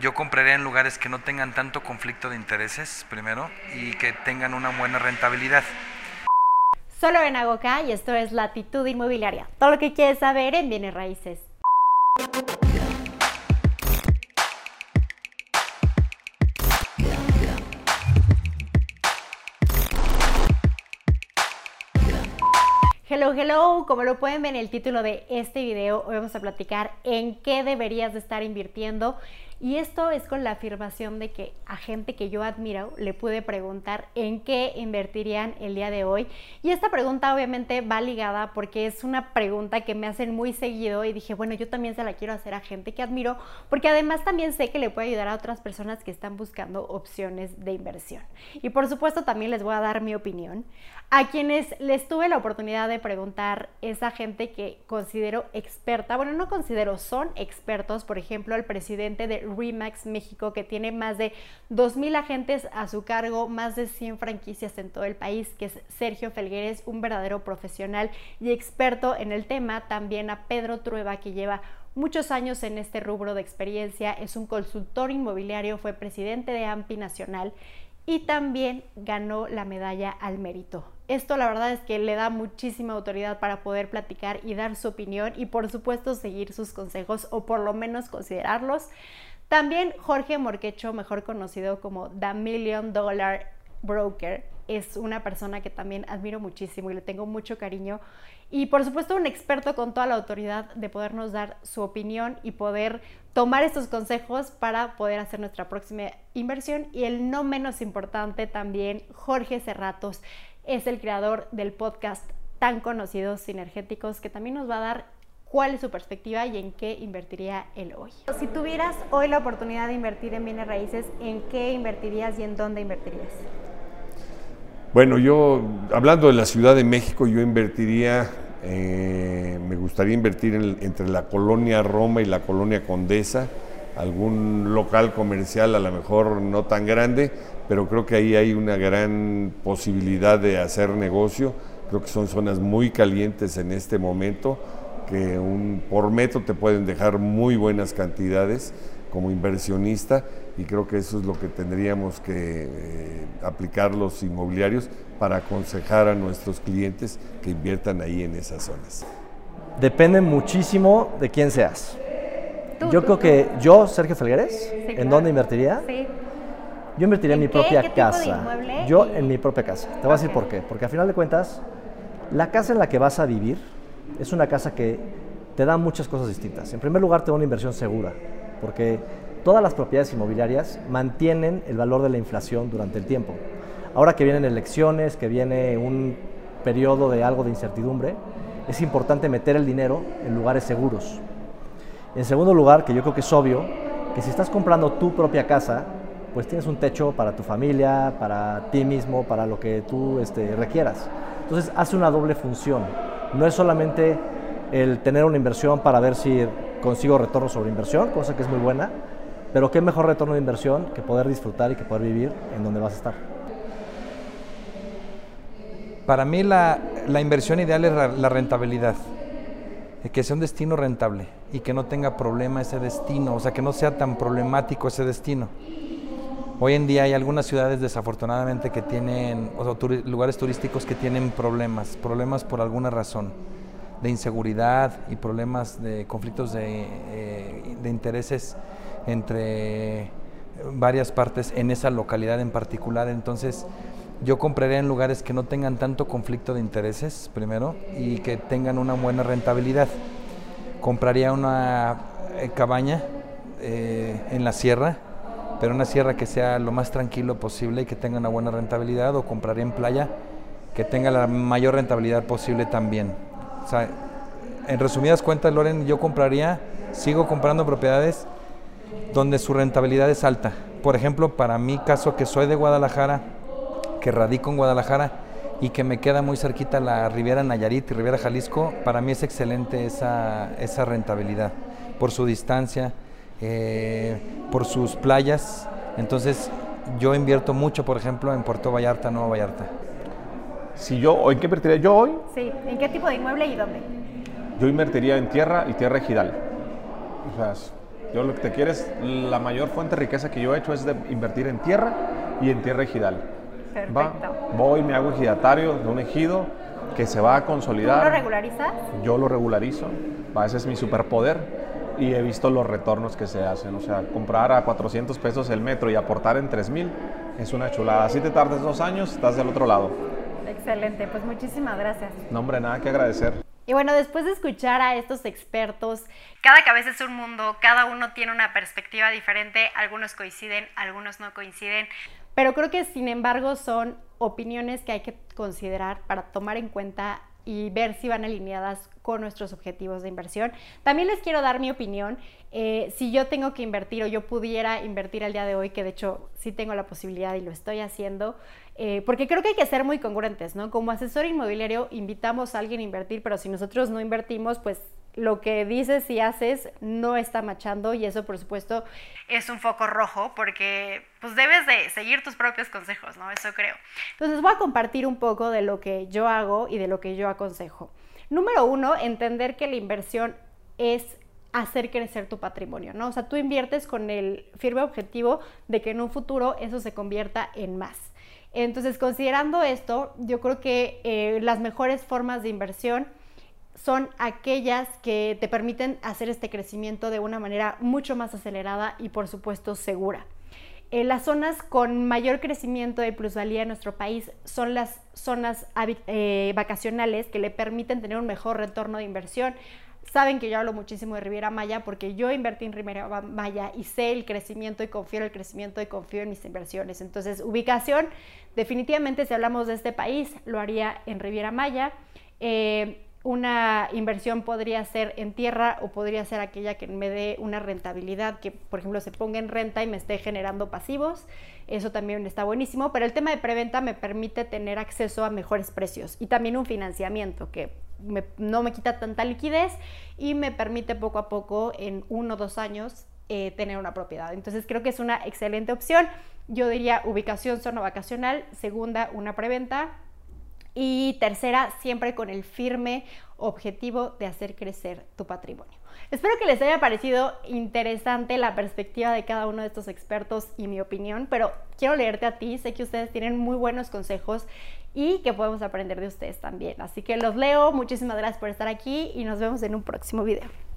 Yo compraría en lugares que no tengan tanto conflicto de intereses, primero, y que tengan una buena rentabilidad. Solo en Agoca y esto es Latitud Inmobiliaria. Todo lo que quieres saber en bienes raíces. Hello, hello, como lo pueden ver en el título de este video, hoy vamos a platicar en qué deberías de estar invirtiendo y esto es con la afirmación de que a gente que yo admiro le pude preguntar en qué invertirían el día de hoy. Y esta pregunta obviamente va ligada porque es una pregunta que me hacen muy seguido y dije, bueno, yo también se la quiero hacer a gente que admiro porque además también sé que le puede ayudar a otras personas que están buscando opciones de inversión. Y por supuesto también les voy a dar mi opinión. A quienes les tuve la oportunidad de preguntar esa gente que considero experta, bueno, no considero, son expertos, por ejemplo, el presidente de Remax México, que tiene más de 2.000 agentes a su cargo, más de 100 franquicias en todo el país, que es Sergio Felgueres, un verdadero profesional y experto en el tema. También a Pedro Trueba, que lleva muchos años en este rubro de experiencia, es un consultor inmobiliario, fue presidente de AMPI Nacional y también ganó la medalla al mérito. Esto la verdad es que le da muchísima autoridad para poder platicar y dar su opinión y por supuesto seguir sus consejos o por lo menos considerarlos. También Jorge Morquecho, mejor conocido como The Million Dollar Broker, es una persona que también admiro muchísimo y le tengo mucho cariño. Y por supuesto un experto con toda la autoridad de podernos dar su opinión y poder tomar estos consejos para poder hacer nuestra próxima inversión. Y el no menos importante también, Jorge Cerratos, es el creador del podcast tan conocido Sinergéticos, que también nos va a dar cuál es su perspectiva y en qué invertiría él hoy. Si tuvieras hoy la oportunidad de invertir en bienes raíces, ¿en qué invertirías y en dónde invertirías? Bueno, yo, hablando de la Ciudad de México, yo invertiría, eh, me gustaría invertir entre la colonia Roma y la colonia Condesa, algún local comercial a lo mejor no tan grande, pero creo que ahí hay una gran posibilidad de hacer negocio. Creo que son zonas muy calientes en este momento, que un, por metro te pueden dejar muy buenas cantidades como inversionista y creo que eso es lo que tendríamos que eh, aplicar los inmobiliarios para aconsejar a nuestros clientes que inviertan ahí en esas zonas. Depende muchísimo de quién seas. yo creo que yo, Sergio Felgueres, ¿en dónde invertiría? Sí. Yo invertiría en, mi propia casa. yo en mi propia casa. Te voy a decir por qué. Porque al final de cuentas, la casa en la que vas a vivir es una casa que te da muchas cosas distintas. En primer lugar, te da una inversión segura porque todas las propiedades inmobiliarias mantienen el valor de la inflación durante el tiempo. Ahora que vienen elecciones, que viene un periodo de algo de incertidumbre, es importante meter el dinero en lugares seguros. En segundo lugar, que yo creo que es obvio, que si estás comprando tu propia casa, pues tienes un techo para tu familia, para ti mismo, para lo que tú este, requieras. Entonces hace una doble función. No es solamente el tener una inversión para ver si consigo retorno sobre inversión, cosa que es muy buena, pero qué mejor retorno de inversión que poder disfrutar y que poder vivir en donde vas a estar. Para mí la, inversión ideal es la, rentabilidad, que sea un destino rentable y que no tenga problema ese destino, o sea, que no sea tan problemático ese destino. Hoy en día hay algunas ciudades desafortunadamente que tienen, o lugares turísticos que tienen problemas, problemas por alguna razón de inseguridad y problemas de conflictos de, eh, intereses entre varias partes en esa localidad en particular. Entonces, yo compraría en lugares que no tengan tanto conflicto de intereses, primero, y que tengan una buena rentabilidad. Compraría una eh, cabaña eh, en la sierra, pero una sierra que sea lo más tranquilo posible y que tenga una buena rentabilidad, o compraría en playa que tenga la mayor rentabilidad posible también. En resumidas cuentas, Loren, yo compraría, sigo comprando propiedades donde su rentabilidad es alta. Por ejemplo, para mi caso, que soy de Guadalajara, que radico en Guadalajara y que me queda muy cerquita la Riviera Nayarit y Riviera Jalisco, para mí es excelente esa, esa rentabilidad, por su distancia, eh, por sus playas. Entonces, yo invierto mucho, por ejemplo, en Puerto Vallarta, Nueva Vallarta. Si yo, ¿en qué invertiría yo hoy? Sí, ¿en qué tipo de inmueble y dónde? Yo invertiría en tierra y tierra ejidal. O sea, Yo lo que te quiero es, la mayor fuente de riqueza que yo he hecho es de invertir en tierra y en tierra ejidal. Perfecto. Voy, me hago ejidatario de un ejido que se va a consolidar. ¿Tú lo regularizas? Yo lo regularizo. Ese es mi superpoder y he visto los retornos que se hacen. O sea, comprar a 400 pesos el metro y aportar en 3000 es una chulada. Si te tardes dos años, estás del otro lado. Excelente, pues muchísimas gracias. No, hombre, nada que agradecer. Y bueno, después de escuchar a estos expertos, cada cabeza es un mundo, cada uno tiene una perspectiva diferente, algunos coinciden, algunos no coinciden, pero creo que sin embargo son opiniones que hay que considerar para tomar en cuenta y ver si van alineadas con nuestros objetivos de inversión. También les quiero dar mi opinión. Eh, si yo tengo que invertir o yo pudiera invertir al día de hoy, que de hecho sí tengo la posibilidad y lo estoy haciendo, eh, porque creo que hay que ser muy congruentes, ¿no? Como asesor inmobiliario invitamos a alguien a invertir, pero si nosotros no invertimos, pues lo que dices y haces no está machando y eso por supuesto es un foco rojo porque pues debes de seguir tus propios consejos, ¿no? Eso creo. Entonces voy a compartir un poco de lo que yo hago y de lo que yo aconsejo. Número uno, entender que la inversión es hacer crecer tu patrimonio, ¿no? O sea, tú inviertes con el firme objetivo de que en un futuro eso se convierta en más. Entonces, considerando esto, yo creo que eh, las mejores formas de inversión son aquellas que te permiten hacer este crecimiento de una manera mucho más acelerada y por supuesto segura. Eh, las zonas con mayor crecimiento de plusvalía en nuestro país son las zonas eh, vacacionales que le permiten tener un mejor retorno de inversión. Saben que yo hablo muchísimo de Riviera Maya porque yo invertí en Riviera Maya y sé el crecimiento y confío en el crecimiento y confío en mis inversiones. Entonces, ubicación, definitivamente si hablamos de este país, lo haría en Riviera Maya. Eh, una inversión podría ser en tierra o podría ser aquella que me dé una rentabilidad, que por ejemplo se ponga en renta y me esté generando pasivos. Eso también está buenísimo, pero el tema de preventa me permite tener acceso a mejores precios y también un financiamiento que no me quita tanta liquidez y me permite poco a poco en uno o dos años eh, tener una propiedad. Entonces creo que es una excelente opción. Yo diría ubicación zona vacacional, segunda una preventa, y tercera, siempre con el firme objetivo de hacer crecer tu patrimonio. Espero que les haya parecido interesante la perspectiva de cada uno de estos expertos y mi opinión, pero quiero leerte a ti, sé que ustedes tienen muy buenos consejos y que podemos aprender de ustedes también. Así que los leo, muchísimas gracias por estar aquí y nos vemos en un próximo video.